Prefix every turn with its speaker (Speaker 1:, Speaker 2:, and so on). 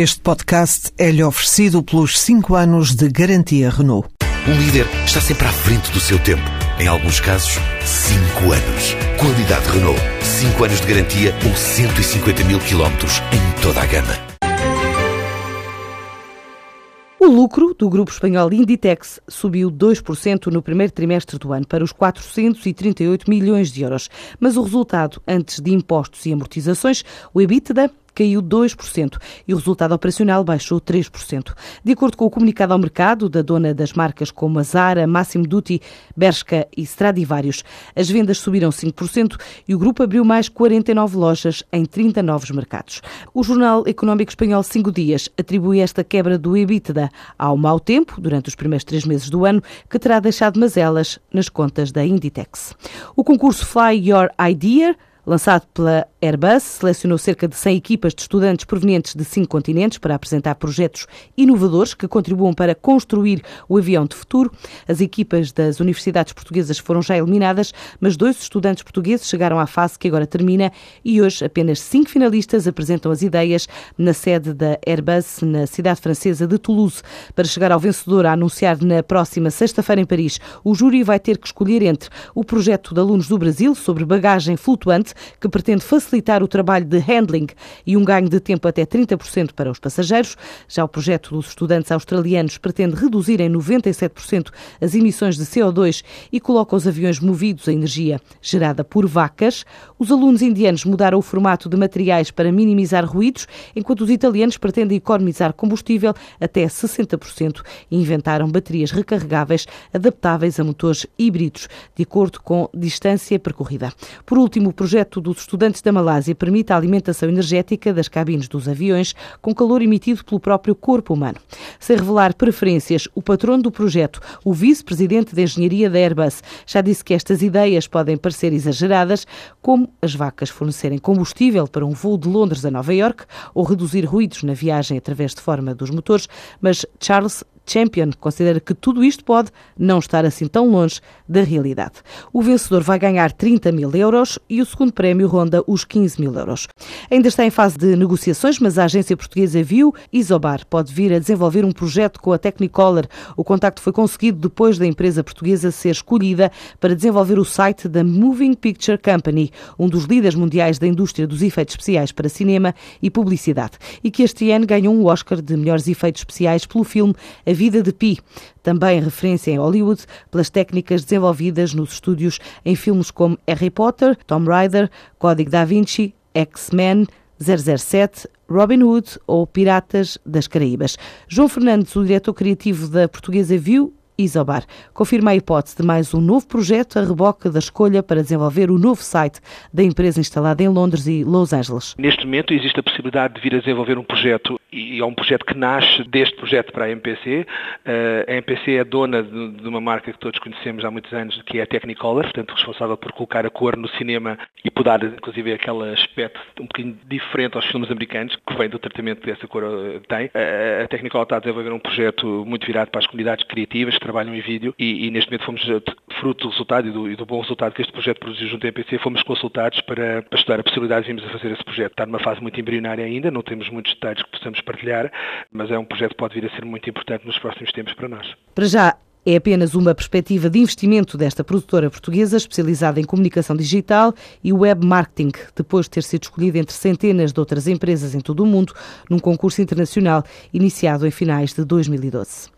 Speaker 1: Este podcast é-lhe oferecido pelos 5 anos de garantia Renault.
Speaker 2: Um líder está sempre à frente do seu tempo. Em alguns casos, 5 anos. Qualidade Renault. 5 anos de garantia ou 150 mil quilómetros em toda a gama.
Speaker 3: O lucro do grupo espanhol Inditex subiu 2% no primeiro trimestre do ano para os 438 milhões de euros. Mas o resultado, antes de impostos e amortizações, o EBITDA, caiu 2% e o resultado operacional baixou 3%. De acordo com o comunicado ao mercado da dona das marcas como a Zara, Massimo Dutti, Bershka e Stradivarius, as vendas subiram 5% e o grupo abriu mais 49 lojas em 30 novos mercados. O Jornal Económico Espanhol Cinco Dias atribui esta quebra do EBITDA ao mau tempo durante os primeiros três meses do ano, que terá deixado mazelas nas contas da Inditex. O concurso Fly Your Idea lançado pela Airbus, selecionou cerca de 100 equipas de estudantes provenientes de cinco continentes para apresentar projetos inovadores que contribuam para construir o avião de futuro. As equipas das universidades portuguesas foram já eliminadas, mas dois estudantes portugueses chegaram à fase que agora termina e hoje apenas cinco finalistas apresentam as ideias na sede da Airbus, na cidade francesa de Toulouse. Para chegar ao vencedor a anunciar na próxima sexta-feira em Paris, o júri vai ter que escolher entre o projeto de alunos do Brasil sobre bagagem flutuante que pretende facilitar o trabalho de handling e um ganho de tempo até 30% para os passageiros. Já o projeto dos estudantes australianos pretende reduzir em 97% as emissões de CO2 e coloca os aviões movidos a energia gerada por vacas. Os alunos indianos mudaram o formato de materiais para minimizar ruídos, enquanto os italianos pretendem economizar combustível até 60% e inventaram baterias recarregáveis adaptáveis a motores híbridos, de acordo com distância percorrida. Por último, o projeto projeto dos estudantes da Malásia permite a alimentação energética das cabines dos aviões com calor emitido pelo próprio corpo humano. Sem revelar preferências, o patrono do projeto, o vice-presidente de engenharia da Airbus, já disse que estas ideias podem parecer exageradas, como as vacas fornecerem combustível para um voo de Londres a Nova York ou reduzir ruídos na viagem através de forma dos motores, mas Charles Champion considera que tudo isto pode não estar assim tão longe da realidade. O vencedor vai ganhar 30 mil euros e o segundo prémio ronda os 15 mil euros. Ainda está em fase de negociações, mas a agência portuguesa viu Isobar pode vir a desenvolver um projeto com a Technicolor. O contacto foi conseguido depois da empresa portuguesa ser escolhida para desenvolver o site da Moving Picture Company, um dos líderes mundiais da indústria dos efeitos especiais para cinema e publicidade, e que este ano ganhou um Oscar de melhores efeitos especiais pelo filme A Vida de Pi, também referência em Hollywood pelas técnicas desenvolvidas nos estúdios em filmes como Harry Potter, Tomb Raider, Código da Vinci, X-Men, 007, Robin Hood ou Piratas das Caraíbas. João Fernandes, o diretor criativo da Portuguesa Viu, Isobar. Confirma a hipótese de mais um novo projeto a reboca da escolha para desenvolver o novo site da empresa instalada em Londres e Los Angeles.
Speaker 4: Neste momento existe a possibilidade de vir a desenvolver um projeto e é um projeto que nasce deste projeto para a MPC. Eh, a MPC é dona de uma marca que todos conhecemos há muitos anos, que é a Technicolor, portanto responsável por colocar a cor no cinema e por dar, inclusive, aquele aspecto um bocadinho diferente aos filmes americanos, que vem do tratamento que essa cor eh, tem. Eh, a Technicolor está a desenvolver um projeto muito virado para as comunidades criativas, trabalham em vídeo e, e neste momento fomos, eh, fruto do resultado e do, e do, bom resultado que este projeto produziu junto à MPC, fomos consultados para, para estudar a possibilidade de virmos a fazer esse projeto. Está numa fase muito embrionária ainda, não temos muitos detalhes que possamos partilhar, mas é um projeto que pode vir a ser muito importante nos próximos tempos para nós.
Speaker 3: Para já, é apenas uma perspectiva de investimento desta produtora portuguesa especializada em comunicação digital e web marketing, depois de ter sido escolhida entre centenas de outras empresas em todo o mundo num concurso internacional iniciado em finais de 2012.